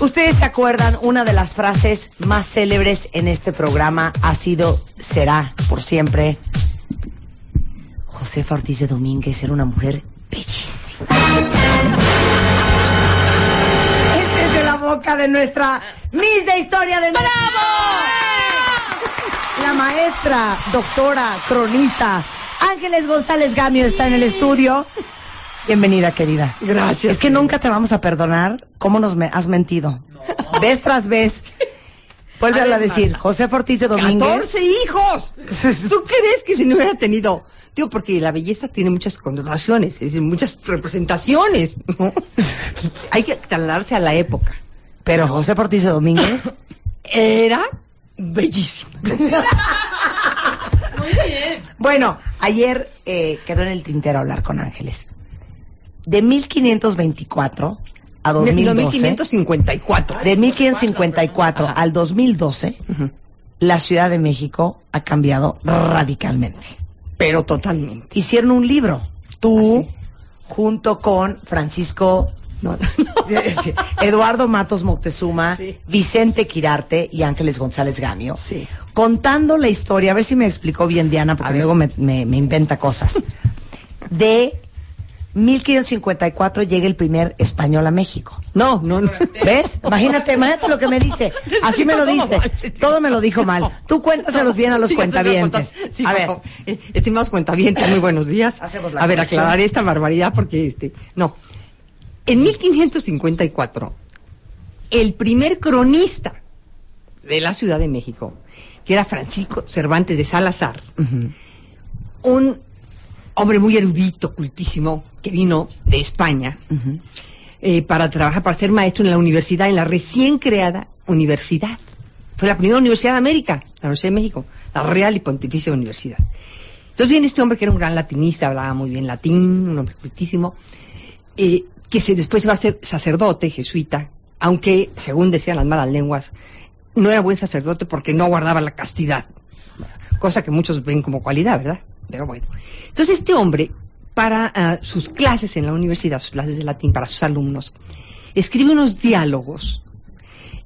Ustedes se acuerdan, una de las frases más célebres en este programa ha sido, será por siempre, Josefa Ortiz de Domínguez era una mujer bellísima. Ese es de la boca de nuestra Miss de Historia de ¡Bravo! La maestra, doctora, cronista, Ángeles González Gamio está en el estudio. Bienvenida, querida. Gracias. Es que nunca te vamos a perdonar cómo nos me has mentido. Vez tras vez. Vuelve a, decir, José Ortiz de Domínguez. ¡14 hijos! ¿Tú crees que si no hubiera tenido? Digo, porque la belleza tiene muchas connotaciones, es decir, muchas representaciones. Hay que trasladarse a la época. Pero José Ortiz de Domínguez era bellísimo. Muy bien. Bueno, ayer eh, quedó en el tintero hablar con Ángeles de 1524 a 2012. De 1554. De 1554 al 2012, la Ciudad de México ha cambiado radicalmente. Pero totalmente. Hicieron un libro, tú, junto con Francisco Eduardo Matos Moctezuma, Vicente Quirarte y Ángeles González Gamio, contando la historia, a ver si me explicó bien Diana, porque luego me, me inventa cosas, de 1554 llega el primer español a México. No, no, no. ¿Ves? Imagínate, imagínate lo que me dice. Así me lo dice. Todo me lo dijo mal. Tú cuéntaselos bien a los cuentavientes. a ver. Eh, estimados cuentavientes, muy buenos días. a ver, aclararé esta barbaridad porque este, no. En 1554, el primer cronista de la Ciudad de México, que era Francisco Cervantes de Salazar, un hombre muy erudito, cultísimo, que vino de España eh, para trabajar, para ser maestro en la universidad, en la recién creada universidad. Fue la primera universidad de América, la Universidad de México, la Real y Pontificia Universidad. Entonces viene este hombre que era un gran latinista, hablaba muy bien latín, un hombre cultísimo, eh, que se, después va a ser sacerdote, jesuita, aunque, según decían las malas lenguas, no era buen sacerdote porque no guardaba la castidad, cosa que muchos ven como cualidad, ¿verdad? Pero bueno. Entonces este hombre, para ah, sus clases en la universidad, sus clases de latín para sus alumnos, escribe unos diálogos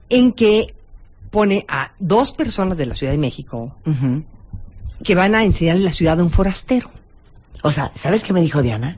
en que pone a dos personas de la Ciudad de México que van a enseñarle la ciudad a un forastero. O sea, ¿sabes qué me dijo Diana?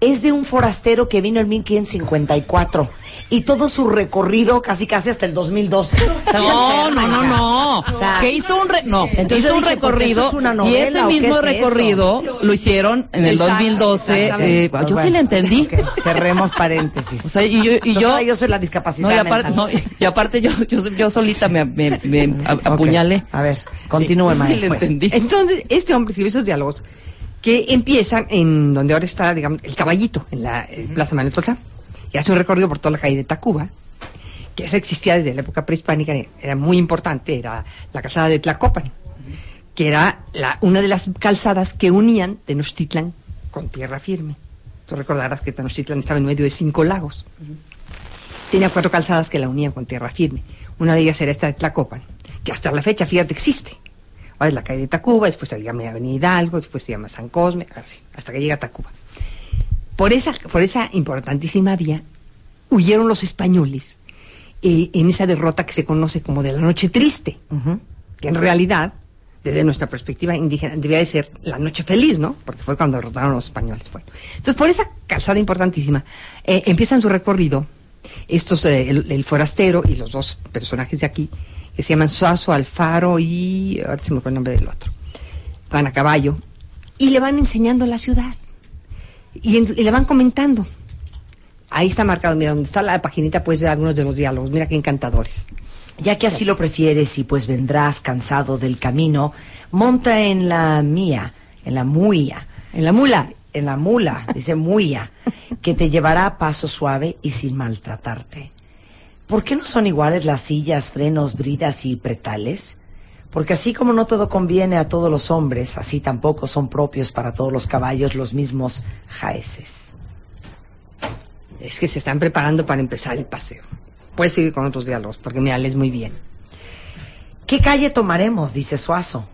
Es de un forastero que vino en 1554 y todo su recorrido casi casi hasta el 2012. No, no, no, no. que hizo un no, hizo un pues, recorrido y ese mismo recorrido lo hicieron en el 2012. Eh, yo sí le entendí. cerremos paréntesis. O sea, y yo, y yo, yo soy la discapacidad. No, y, aparte, yo, yo, solita me, me, apuñalé. A ver, continúe, maestro. Entonces, este hombre escribió esos diálogos que empiezan en donde ahora está, digamos, el caballito, en la Plaza Manuel Tolsa y hace un recorrido por toda la calle de Tacuba, que esa existía desde la época prehispánica, era muy importante, era la calzada de Tlacopan, que era una de las calzadas que unían Tenochtitlan con tierra firme. Tú recordarás que Tenochtitlan estaba en medio de cinco lagos. Tenía cuatro calzadas que la unían con tierra firme. Una de ellas era esta de Tlacopan, que hasta la fecha, fíjate, existe. Ahora es la calle de Tacuba, después se llama Avenida Hidalgo, después se llama San Cosme, así, hasta que llega a Tacuba. Por esa, por esa importantísima vía huyeron los españoles eh, en esa derrota que se conoce como de la Noche Triste, que en realidad, desde nuestra perspectiva indígena, debía de ser la Noche Feliz, ¿no? Porque fue cuando derrotaron a los españoles. Bueno, entonces, por esa calzada importantísima, eh, empiezan su recorrido estos, eh, el, forastero y los dos personajes de aquí, que se llaman Suazo, Alfaro y ahora se me fue el nombre del otro. Van a caballo y le van enseñando la ciudad y, le van comentando. Ahí está marcado, mira, donde está la paginita puedes ver algunos de los diálogos, mira qué encantadores. Ya que así lo prefieres y pues vendrás cansado del camino, monta en la mía, en la muya. En la mula. En la mula, dice muya, que te llevará a paso suave y sin maltratarte. ¿Por qué no son iguales las sillas, frenos, bridas y pretales? Porque así como no todo conviene a todos los hombres, así tampoco son propios para todos los caballos los mismos jaeces. Es que se están preparando para empezar el paseo. Puedes seguir con otros diálogos, porque me lees muy bien. ¿Qué calle tomaremos? dice Suazo.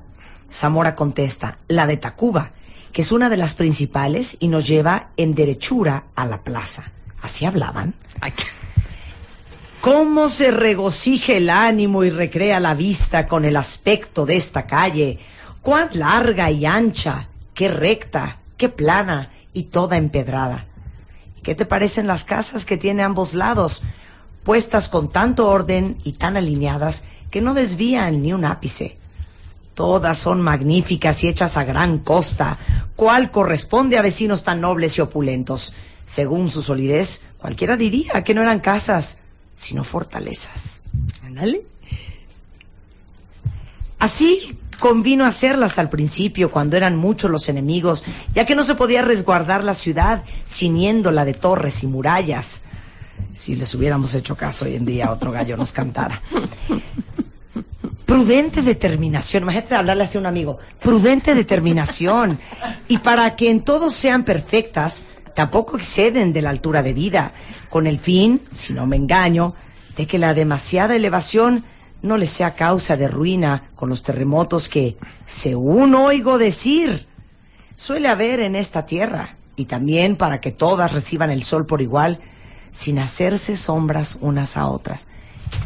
Zamora contesta, la de Tacuba, que es una de las principales y nos lleva en derechura a la plaza. ¿Así hablaban? ¿Cómo se regocija el ánimo y recrea la vista con el aspecto de esta calle? Cuán larga y ancha, qué recta, qué plana y toda empedrada. ¿Qué te parecen las casas que tiene ambos lados? puestas con tanto orden y tan alineadas que no desvían ni un ápice. Todas son magníficas y hechas a gran costa, cual corresponde a vecinos tan nobles y opulentos. Según su solidez, cualquiera diría que no eran casas, sino fortalezas. Así convino hacerlas al principio, cuando eran muchos los enemigos, ya que no se podía resguardar la ciudad, ciñéndola de torres y murallas si les hubiéramos hecho caso hoy en día, otro gallo nos cantara. Prudente determinación, imagínate hablarle a un amigo, prudente determinación. Y para que en todos sean perfectas, tampoco exceden de la altura de vida, con el fin, si no me engaño, de que la demasiada elevación no les sea causa de ruina con los terremotos que, según oigo decir, suele haber en esta tierra, y también para que todas reciban el sol por igual, sin hacerse sombras unas a otras.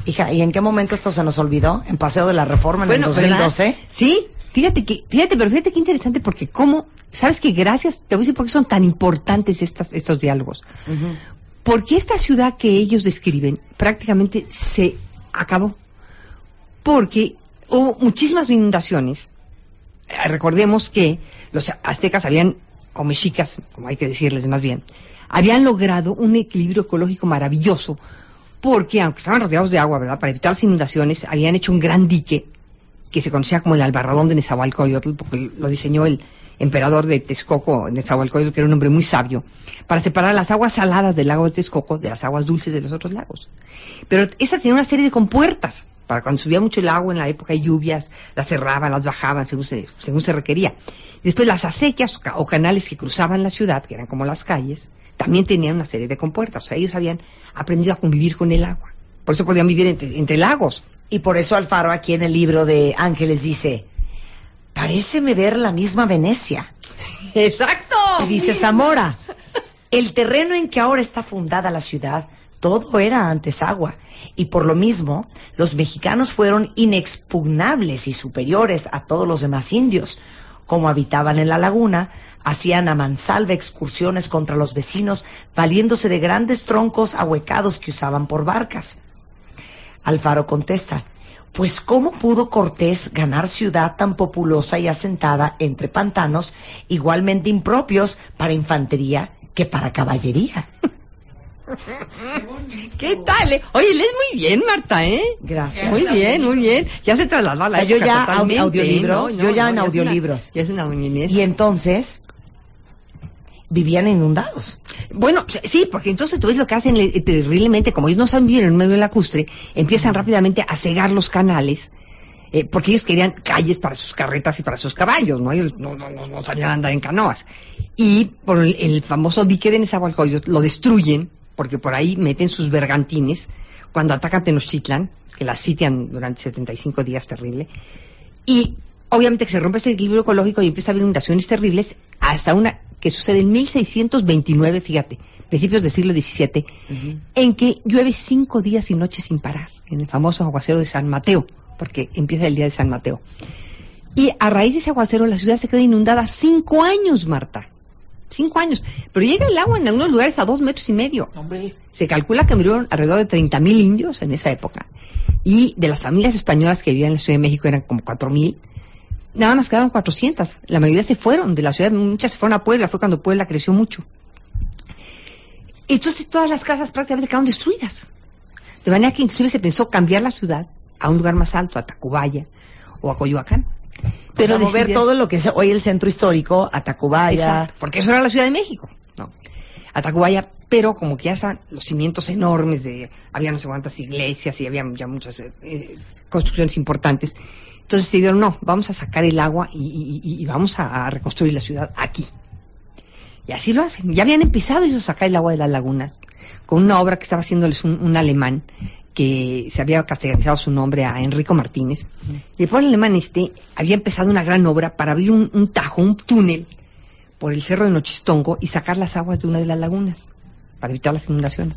Hija, ¿y en qué momento esto se nos olvidó? ¿En Paseo de la Reforma en el 2012? Sí, fíjate que, fíjate, pero fíjate qué interesante porque cómo, sabes que gracias, te voy a decir por qué son tan importantes estas, estos diálogos. Porque esta ciudad que ellos describen prácticamente se acabó. Porque hubo muchísimas inundaciones. Eh, recordemos que los aztecas habían, o mexicas, como hay que decirles más bien, habían logrado un equilibrio ecológico maravilloso, porque aunque estaban rodeados de agua, ¿verdad? Para evitar las inundaciones, habían hecho un gran dique que se conocía como el Albarradón de Nezahualcóyotl, porque lo diseñó el emperador de Texcoco, Nezahualcóyotl, que era un hombre muy sabio, para separar las aguas saladas del lago de Texcoco de las aguas dulces de los otros lagos. Pero esa tenía una serie de compuertas, para cuando subía mucho el agua en la época de lluvias, las cerraban, las bajaban según se, según se requería. Después las acequias o canales que cruzaban la ciudad, que eran como las calles, también tenían una serie de compuertas. O sea, ellos habían aprendido a convivir con el agua. Por eso podían vivir entre, lagos. Y por eso Alfaro aquí en el libro de Ángeles dice, paréceme ver la misma Venecia. Exacto. Y dice Zamora, el terreno en que ahora está fundada la ciudad, todo era antes agua. Y por lo mismo, los mexicanos fueron inexpugnables y superiores a todos los demás indios. Como habitaban en la laguna, Hacían a mansalva excursiones contra los vecinos, valiéndose de grandes troncos ahuecados que usaban por barcas. Alfaro contesta, pues ¿cómo pudo Cortés ganar ciudad tan populosa y asentada entre pantanos, igualmente impropios para infantería que para caballería? ¿Qué tal? Eh? Oye, lees muy bien, Marta, ¿eh? Gracias. Muy bien, muy bien. Ya se trasladó a la yo ya audiolibros, yo ya en audiolibros. Ya es una, Y entonces, vivían inundados. Bueno, sí, porque entonces tú ves lo que hacen terriblemente, como ellos no saben vivir en medio de la custre, empiezan rápidamente a cegar los canales, eh, porque ellos querían calles para sus carretas y para sus caballos, ¿no? Ellos no, no, no, sabían andar en canoas. Y por el, famoso dique de Nezahualcóyotl lo destruyen, porque por ahí meten sus bergantines, cuando atacan Tenochtitlan, que la sitian durante 75 días terrible, y obviamente que se rompe ese equilibrio ecológico y empieza a haber inundaciones terribles, hasta una que sucede en 1629, fíjate, principios del siglo XVII, en que llueve cinco días y noches sin parar, en el famoso aguacero de San Mateo, porque empieza el día de San Mateo. Y a raíz de ese aguacero la ciudad se queda inundada cinco años, Marta. Cinco años. Pero llega el agua en algunos lugares a dos metros y medio. Hombre. Se calcula que murieron alrededor de 30 mil indios en esa época. Y de las familias españolas que vivían en la Ciudad de México eran como cuatro mil. Nada más quedaron 400. La mayoría se fueron de la ciudad, muchas se fueron a Puebla, fue cuando Puebla creció mucho. Entonces todas las casas prácticamente quedaron destruidas. De manera que inclusive se pensó cambiar la ciudad a un lugar más alto, a Tacubaya o a Coyoacán. Pero mover todo lo que es hoy el centro histórico a Tacubaya. porque eso era la Ciudad de México, ¿no? A Tacubaya, pero como que ya están los cimientos enormes de, había no sé cuántas iglesias y había ya muchas eh, construcciones importantes. Entonces se dijeron, no, vamos a sacar el agua y, vamos a, reconstruir la ciudad aquí. Y así lo hacen. Ya habían empezado ellos a sacar el agua de las lagunas con una obra que estaba haciéndoles un alemán que se había castellanizado su nombre a Enrico Martínez. Y el pueblo alemán este había empezado una gran obra para abrir un, tajo, un túnel por el cerro de Nochistongo y sacar las aguas de una de las lagunas para evitar las inundaciones.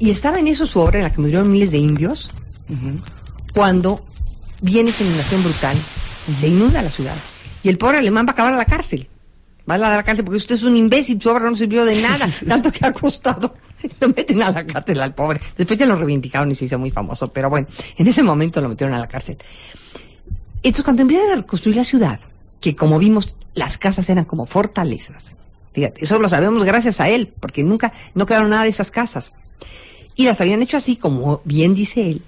Y estaba en eso su obra en la que murieron miles de indios cuando viene esa inundación brutal, y se inunda la ciudad. Y el pobre alemán va a acabar a la cárcel. Va a la cárcel porque usted es un imbécil, su obra no sirvió de nada, tanto que ha costado. lo meten a la cárcel al pobre. Después ya lo reivindicaron y se hizo muy famoso, pero bueno, en ese momento lo metieron a la cárcel. Entonces, cuando empezaron a reconstruir la ciudad, que como vimos, las casas eran como fortalezas. Fíjate, eso lo sabemos gracias a él, porque nunca, no quedaron nada de esas casas. Y las habían hecho así, como bien dice él,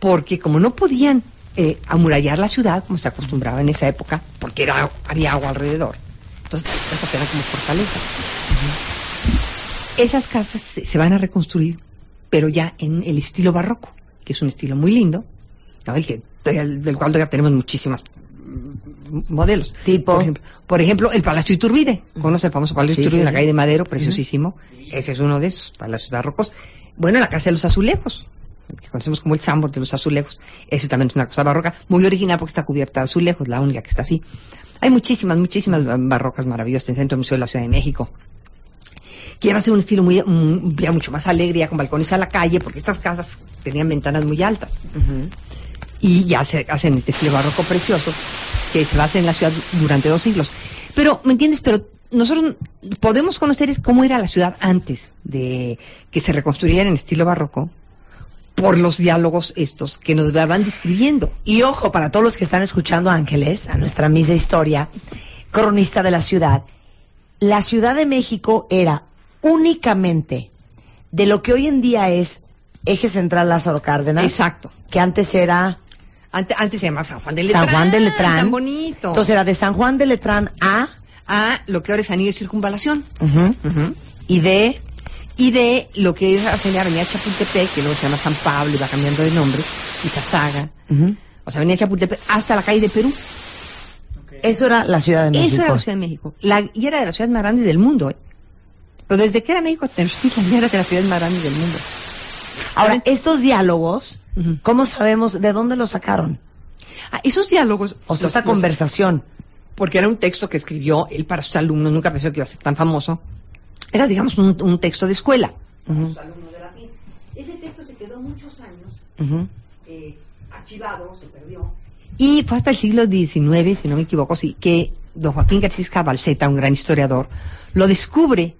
porque como no podían eh, amurallar la ciudad, como se acostumbraba en esa época, porque era, había agua alrededor. Entonces, las casas eran como fortalezas. Esas casas se van a reconstruir, pero ya en el estilo barroco, que es un estilo muy lindo, el que, del cual todavía tenemos muchísimas modelos. Tipo. Por ejemplo, por ejemplo el Palacio Iturbide. ¿Conoce el famoso Palacio Iturbide en la calle de Madero? Preciosísimo. Ese es uno de esos palacios barrocos. Bueno, la Casa de los Azulejos, que conocemos como el Sambor de los Azulejos. Ese también es una cosa barroca, muy original porque está cubierta de azulejos, la única que está así. Hay muchísimas, muchísimas barrocas maravillosas en el Centro Museo de la Ciudad de México que iba a ser un estilo muy, mucho más alegre, con balcones a la calle, porque estas casas tenían ventanas muy altas. Y ya se hacen este estilo barroco precioso, que se va a hacer en la ciudad durante dos siglos. Pero, ¿me entiendes? Pero nosotros podemos conocer cómo era la ciudad antes de que se reconstruyera en estilo barroco por los diálogos estos que nos van describiendo. Y ojo, para todos los que están escuchando a Ángeles, a nuestra misa historia, cronista de la ciudad, la Ciudad de México era únicamente de lo que hoy en día es Eje Central Lázaro Cárdenas. Exacto. Que antes era... Antes, antes se llamaba San Juan de Letrán. San Juan de Letrán. Tan bonito. Entonces era de San Juan de Letrán a... A lo que ahora es anillo de circunvalación. Y de... Y de lo que es la Avenida Chapultepec, que luego se llama San Pablo y va cambiando de nombre, y Sasaga. O sea, Avenida Chapultepec hasta la calle de Perú. Eso era la Ciudad de México. Eso era la Ciudad de México. La, y era de las ciudades más grandes del mundo. ¿eh? Pero desde que era México, Tenochtitlan era de las ciudades más grandes del mundo. Ahora, estos diálogos, ¿cómo sabemos de dónde los sacaron? Ah, esos diálogos... O sea, esta conversación. Porque era un texto que escribió él para sus alumnos, nunca pensó que iba a ser tan famoso. Era, digamos, un, texto de escuela. Para sus alumnos de latín. Ese texto se quedó muchos años eh, archivado, se perdió. Y fue hasta el siglo XIX, si no me equivoco, sí, que don Joaquín García Balseta, un gran historiador, lo descubre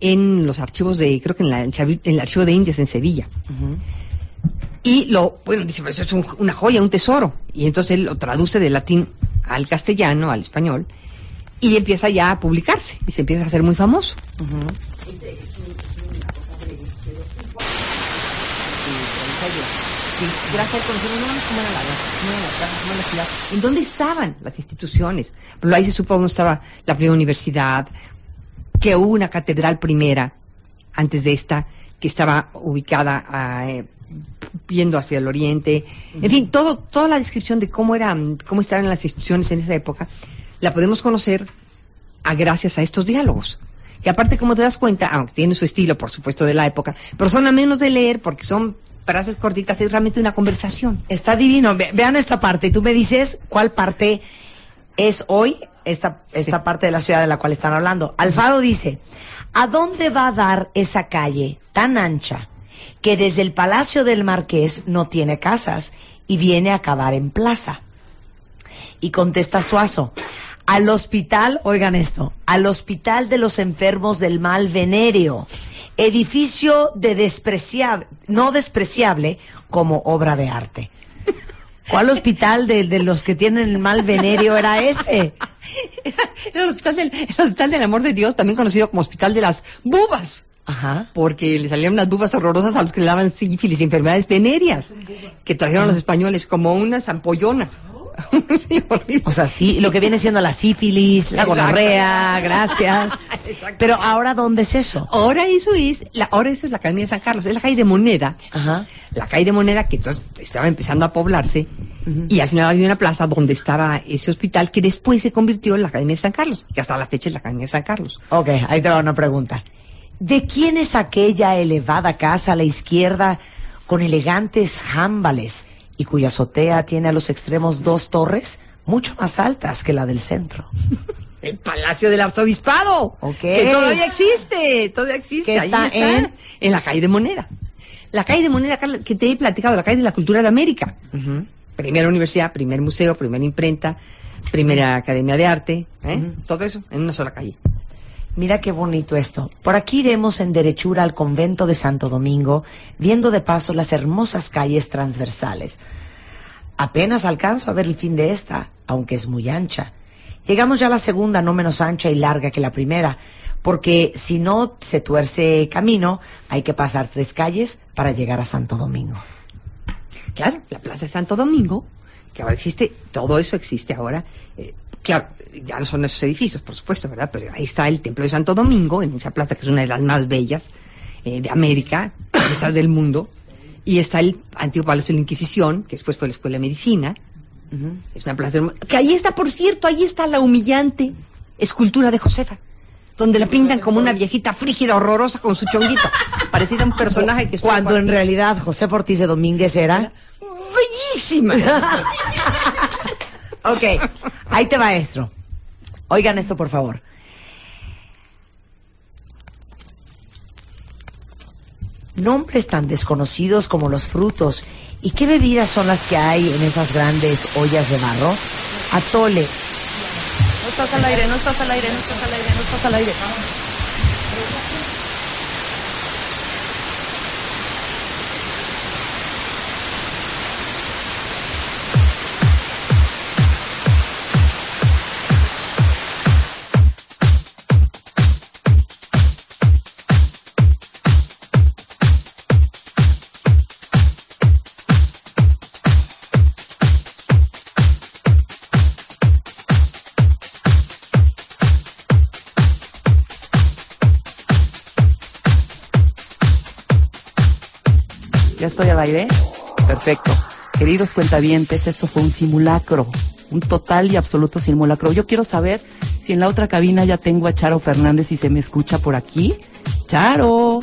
en los archivos de, creo que en, la, en el archivo de Indias en Sevilla. Y lo, bueno, dice, pues eso es una joya, un tesoro. Y entonces él lo traduce del latín al castellano, al español, y empieza ya a publicarse, y se empieza a hacer muy famoso. gracias. ¿En dónde estaban las instituciones? Pero ahí se supo dónde estaba la primera universidad, que hubo una catedral primera, antes de esta, que estaba ubicada eh, viendo hacia el oriente. En fin, todo, toda la descripción de cómo eran, cómo estaban las instituciones en esa época, la podemos conocer a gracias a estos diálogos. Que aparte, como te das cuenta, aunque tiene su estilo, por supuesto, de la época, pero son a menos de leer porque son frases cortitas, es realmente una conversación. Está divino. vean esta parte. Tú me dices cuál parte es hoy esta, esta parte de la ciudad de la cual están hablando. Alfaro dice, ¿a dónde va a dar esa calle tan ancha que desde el Palacio del Marqués no tiene casas y viene a acabar en plaza? Y contesta Suazo, al hospital, oigan esto, al hospital de los enfermos del mal venéreo, edificio de despreciable, no despreciable como obra de arte. ¿Cuál hospital de, de los que tienen el mal venéreo era ese? Era el hospital, del, el hospital del amor de Dios, también conocido como hospital de las bubas. Ajá. Porque le salían unas bubas horrorosas a los que le daban sífilis y enfermedades venéreas, que trajeron los españoles como unas ampollonas. sí, o sea, sí, lo que viene siendo la sífilis, la gonorrea, gracias. Pero ahora, ¿dónde es eso? Ahora eso es, la, ahora eso es la Academia de San Carlos, es la calle de Moneda. Ajá. La calle de Moneda que entonces estaba empezando a poblarse y al final había una plaza donde estaba ese hospital que después se convirtió en la Academia de San Carlos, que hasta la fecha es la Academia de San Carlos. Ok, ahí te va una pregunta. ¿De quién es aquella elevada casa a la izquierda con elegantes jámbales y cuya azotea tiene a los extremos dos torres mucho más altas que la del centro? El Palacio del Arzobispado. Ok. Que todavía existe, todavía existe. Ahí está en- en la calle de Moneda. La calle de Moneda, Carla, que te he platicado, la calle de la cultura de América. Primera universidad, primer museo, primera imprenta, primera academia de arte, ¿eh? todo eso en una sola calle. Mira qué bonito esto. Por aquí iremos en derechura al convento de Santo Domingo, viendo de paso las hermosas calles transversales. Apenas alcanzo a ver el fin de esta, aunque es muy ancha. Llegamos ya a la segunda, no menos ancha y larga que la primera, porque si no se tuerce camino, hay que pasar tres calles para llegar a Santo Domingo. Claro, la Plaza de Santo Domingo, que ahora existe, todo eso existe ahora. eh, claro, ya no son esos edificios, por supuesto, ¿verdad? Pero ahí está el Templo de Santo Domingo, en esa plaza que es una de las más bellas eh, de América, quizás del mundo. Y está el antiguo Palacio de la Inquisición, que después fue la Escuela de Medicina. Es una plaza Que ahí está, por cierto, ahí está la humillante escultura de Josefa, donde la pintan como una viejita frígida, horrorosa, con su chonguito, parecida a un personaje que... Cuando en realidad José Ortiz de Domínguez era... ¡Bellísima! Ok, ahí te va esto. Oigan esto, por favor. Nombres tan desconocidos como los frutos. ¿Y qué bebidas son las que hay en esas grandes ollas de barro? Atole. No estás al aire, no estás al aire, no estás al aire, no estás al aire. Estoy al aire? Perfecto. Queridos cuentavientes, esto fue un simulacro, un total y absoluto simulacro. Yo quiero saber si en la otra cabina ya tengo a Charo Fernández y se me escucha por aquí. Charo.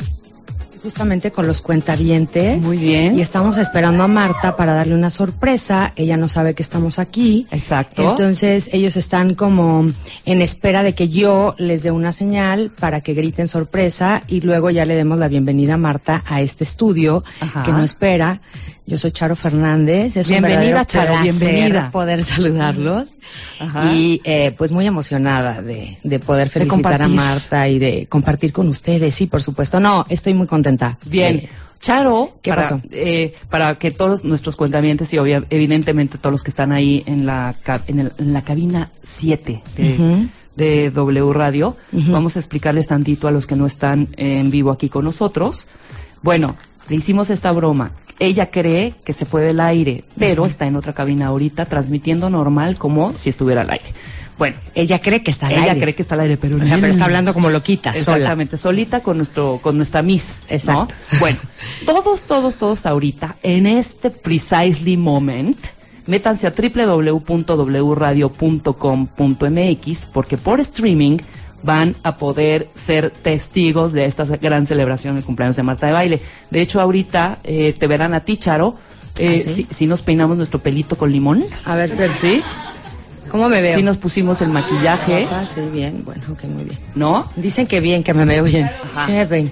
Justamente con los cuentavientes. Muy bien. Y estamos esperando a Marta para darle una sorpresa. Ella no sabe que estamos aquí. Exacto. Entonces ellos están como en espera de que yo les dé una señal para que griten sorpresa y luego ya le demos la bienvenida a Marta a este estudio Ajá. que no espera. Yo soy Charo Fernández. Es Bienvenida, un Charo, bienvenida. poder saludarlos. Ajá. Y eh, pues muy emocionada de, de poder felicitar a. Marta y de compartir con ustedes. Sí, por supuesto. No, estoy muy contenta. Bien. Eh, Charo, ¿Qué para, pasó? eh, para que todos nuestros cuentavientes y obvia- evidentemente todos los que están ahí en la, en, el- en la cabina 7 de, de W Radio, vamos a explicarles tantito a los que no están en vivo aquí con nosotros. Bueno, le hicimos esta broma. Ella cree que se fue del aire, pero está en otra cabina ahorita transmitiendo normal como si estuviera al aire. Bueno, Ella cree que está al ella aire. cree que está al aire, pero O sea, no. pero está hablando como loquita, sola. Exactamente, solita con nuestro, con nuestra Miss. ¿no? Exacto. Bueno, todos, todos, todos ahorita, en este precisely moment, métanse a www.wradio.com.mx porque por streaming van a poder ser testigos de esta gran celebración del cumpleaños de Marta de Baile. De hecho, ahorita eh, te verán a ti, Charo, eh, ¿Ah, sí? si, si nos peinamos nuestro pelito con limón. A ver, pero ¿Sí? ¿cómo me veo? Si nos pusimos el maquillaje, Ah, sí, bien. Bueno, ok, muy bien. ¿no? Dicen que bien, que me veo bien. Ajá. Sí me peino.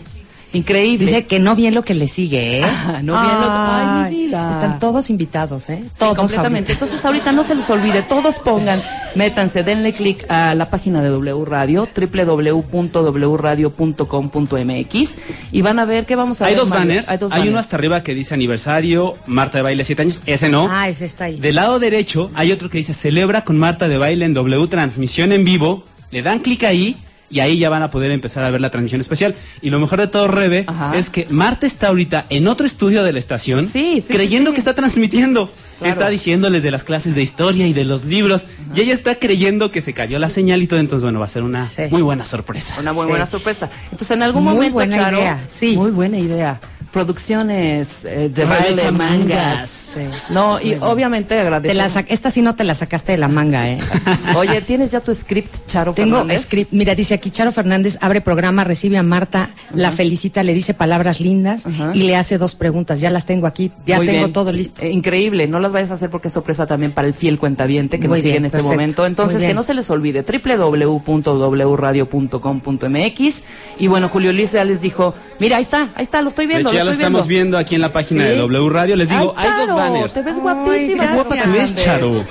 Increíble. Dice que no bien lo que le sigue, ¿eh? Ah, no bien lo que... Ay, mi vida. Están todos invitados, ¿eh? Sí, Todos. completamente. Entonces ahorita no se les olvide, todos pongan, métanse, denle clic a la página de W Radio, www.wradio.com.mx y van a ver que vamos a Hay ver, dos, banners. Hay, dos uno banners. hasta arriba que dice aniversario, Marta de Baile 7 años. Ese no. Ah, ese está ahí. Del lado derecho hay otro que dice celebra con Marta de Baile en W transmisión en vivo. Le dan clic ahí y ahí ya van a poder empezar a ver la transmisión especial. Y lo mejor de todo, Rebe, Ajá. es que Marta está ahorita en otro estudio de la estación Sí, sí, creyendo sí, sí. que está transmitiendo. Claro. Está diciéndoles de las clases de historia y de los libros. Y ella está creyendo que se cayó la señal y todo. Entonces, bueno, va a ser una Sí. muy buena sorpresa. Una muy Sí. buena sorpresa. Entonces, en algún Muy momento, buena Charo, idea, sí. Muy buena idea. Producciones eh, de baile, mangas. Mangas. Sí. No, y obviamente Te agradecemos. la sa- esta sí no te la sacaste de la manga, ¿eh? Oye, ¿tienes ya tu script, Charo Tengo Fernández? script. Mira, dice aquí Charo Fernández abre programa, recibe a Marta, la felicita, le dice palabras lindas y le hace dos preguntas. Ya las tengo aquí, ya Muy tengo bien. todo listo. Eh, increíble, no las vayas a hacer porque es sorpresa también para el fiel cuentaviente que Muy nos sigue en este perfecto. momento. Entonces, que no se les olvide, www.wradio.com.mx. Y bueno, Julio Luis ya les dijo, mira, ahí está, ahí está, lo estoy viendo. Ya lo estamos viendo aquí en la página ¿Sí? de W Radio. Les digo, Ay, hay dos banners. Te ves Ay, guapísima. Qué guapa te ves. Charo.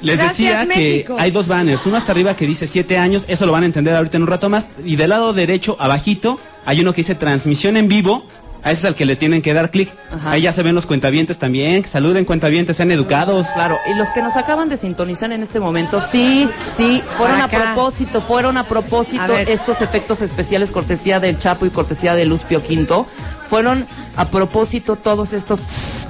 Les Gracias, decía México. que hay dos banners, uno hasta arriba que dice siete años, eso lo van a entender ahorita en un rato más, y del lado derecho, abajito, hay uno que dice transmisión en vivo, a ese es al que le tienen que dar clic. Ajá. Ahí ya se ven los cuentavientes también, saluden cuentavientes, sean educados. Claro, y los que nos acaban de sintonizar en este momento, sí, sí, fueron a propósito, fueron a propósito A estos efectos especiales cortesía del Chapo y cortesía de Luz Pio Quinto, fueron a propósito todos estos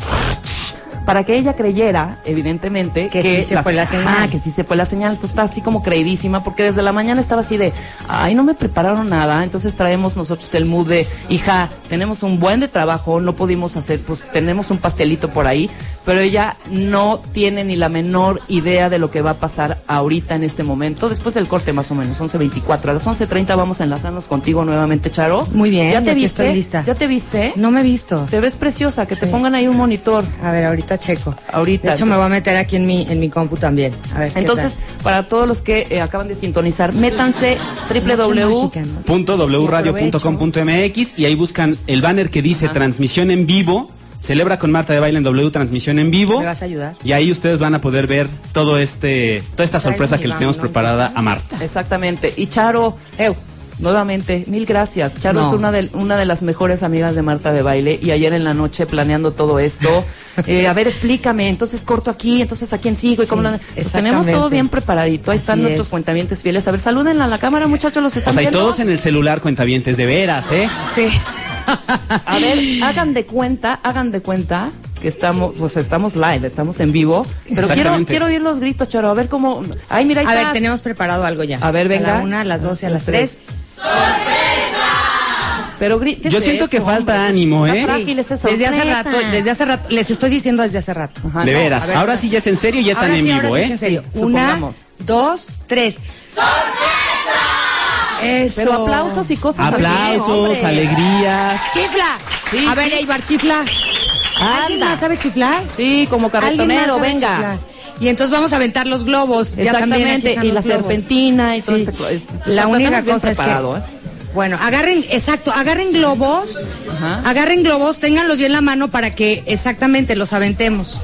para que ella creyera, evidentemente, Que sí se fue la señal. Ah, que sí se fue la señal. Entonces está así como creidísima, porque desde la mañana estaba así de, ay, no me prepararon nada. Entonces traemos nosotros el mood de, hija, tenemos un buen de trabajo, no pudimos hacer, pues tenemos un pastelito por ahí, pero ella no tiene ni la menor idea de lo que va a pasar ahorita en este momento, después del corte más o menos, 11.24. A las 11.30 vamos a enlazarnos contigo nuevamente, Charo. Muy bien, ¿Ya te viste? estoy lista. ¿Ya te viste? No me he visto. Te ves preciosa, que te pongan ahí un monitor. A ver, ahorita checo. Ahorita. De hecho, me voy a meter aquí en mi, en mi compu también. A ver, ¿qué Entonces, para todos los que eh, acaban de sintonizar, métanse www. mágica, ¿no? Punto wradio.com.mx y ahí buscan el banner que dice transmisión en vivo. Celebra con Marta de Baile en W transmisión en vivo. ¿Me vas a ayudar? Y ahí ustedes van a poder ver todo este, toda esta sorpresa que le tenemos preparada a Marta. Exactamente. Y Charo, Eu. Nuevamente, mil gracias. Charo No. es una de, una de las mejores amigas de Marta de Baile y ayer en la noche planeando todo esto. eh, a ver, explícame, entonces corto aquí, entonces a quién sigo y Sí, cómo... la- Pues tenemos todo bien preparadito. Ahí están nuestros es. cuentavientes fieles. A ver, salúdenla a la cámara, muchachos, los O están sea, y viendo. todos en el celular cuentavientes, de veras, ¿eh? Sí. A ver, hagan de cuenta, hagan de cuenta que estamos, pues estamos live, estamos en vivo. Pero quiero, quiero oír los gritos, Charo, a ver cómo. Ay, mira, ahí A ver, tenemos preparado algo ya. A ver, venga. A la una, a las dos y a las tres. Pero gri- ¿qué Yo siento que eso, falta hombre? ánimo, ¿eh? frágil Desde hace sorpresa. rato, desde hace rato, les estoy diciendo desde hace rato. Ajá, de no, veras. ver, ahora sí ya es en serio y ya están Ahora en sí, vivo, ahora sí ¿eh? es en serio. Una, supongamos. dos, tres. Eso. Pero aplausos y cosas así, Aplausos, alegrías. ¡Chifla! Sí, a ver. Eibar, chifla. ¿Alguien Anda. más sabe chiflar? Sí, como ¿Alguien carretonero, venga. chiflar? Y entonces vamos a aventar los globos. Exactamente, y la globos. serpentina y todo Sí. este La única cosa es que ¿eh? bueno, agarren, exacto, agarren globos, Ajá. agarren globos, ténganlos ya en la mano para que exactamente los aventemos.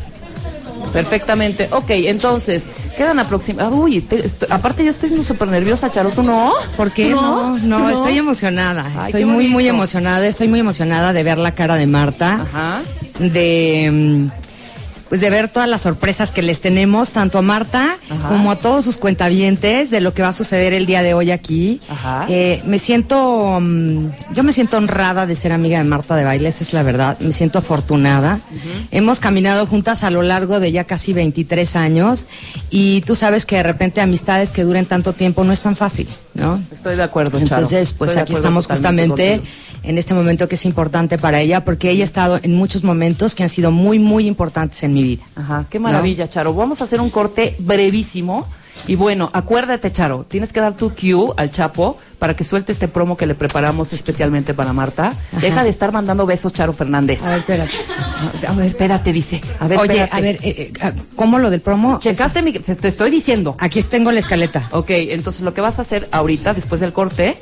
Perfectamente. Ok, entonces, quedan aproximadamente. Uy, te- esto- aparte yo estoy súper nerviosa, Charo, ¿tú no? ¿Por qué ¿Tú no? No, ¿Tú estoy emocionada. Ay, estoy muy, muy emocionada. Estoy muy emocionada de ver la cara de Marta. Ajá. de mm, pues de ver todas las sorpresas que les tenemos tanto a Marta Ajá. como a todos sus cuentavientes de lo que va a suceder el día de hoy aquí. Ajá. Eh, me siento, mm, yo me siento honrada de ser amiga de Marta de Baile, esa es la verdad. Me siento afortunada. Hemos caminado juntas a lo largo de ya casi 23 años y tú sabes que de repente amistades que duren tanto tiempo no es tan fácil, ¿no? Estoy de acuerdo, Charo. Entonces, pues Estoy aquí estamos justamente en este momento que es importante para ella, porque ella ha estado en muchos momentos que han sido muy, muy importantes en mi vida. Ajá, qué maravilla, Charo. Vamos a hacer un corte brevísimo. Y bueno, acuérdate, Charo, tienes que dar tu cue al Chapo para que suelte este promo que le preparamos especialmente para Marta. Deja de estar mandando besos, Charo Fernández. A ver, espérate. A ver, espérate, dice. A ver, Oye, espérate. a ver, eh, eh, ¿cómo lo del promo? ¿Checaste mi... Te, estoy diciendo. Aquí tengo la escaleta. Ok, entonces lo que vas a hacer ahorita, después del corte,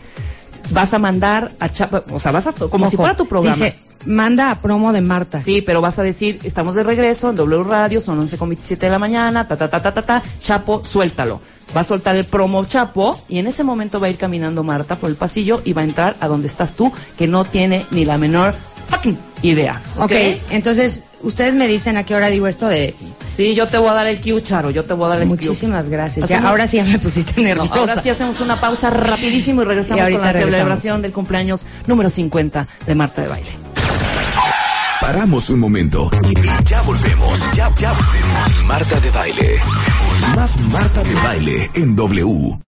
vas a mandar a Chapo, o sea, vas a, como si fuera tu programa. Dice, manda a promo de Marta. Sí, pero vas a decir, estamos de regreso en W Radio, son 11.27 de la mañana, ta, ta, ta, ta, ta, ta, Chapo, suéltalo. Va a soltar el promo Chapo y en ese momento va a ir caminando Marta por el pasillo y va a entrar a donde estás tú, que no tiene ni la menor fucking idea. ¿ok? ok, entonces, ustedes me dicen a qué hora digo esto de... Sí, yo te voy a dar el cue, Charo, yo te voy a dar el cue. Muchísimas gracias. Ya, ahora sí ya me pusiste No, nerviosa. ahora sí hacemos una pausa rapidísimo y regresamos con la regresamos. celebración del cumpleaños número 50 de Marta de Baile. Paramos un momento y ya volvemos. Ya, ya volvemos. Marta de baile. Más Marta de baile en W.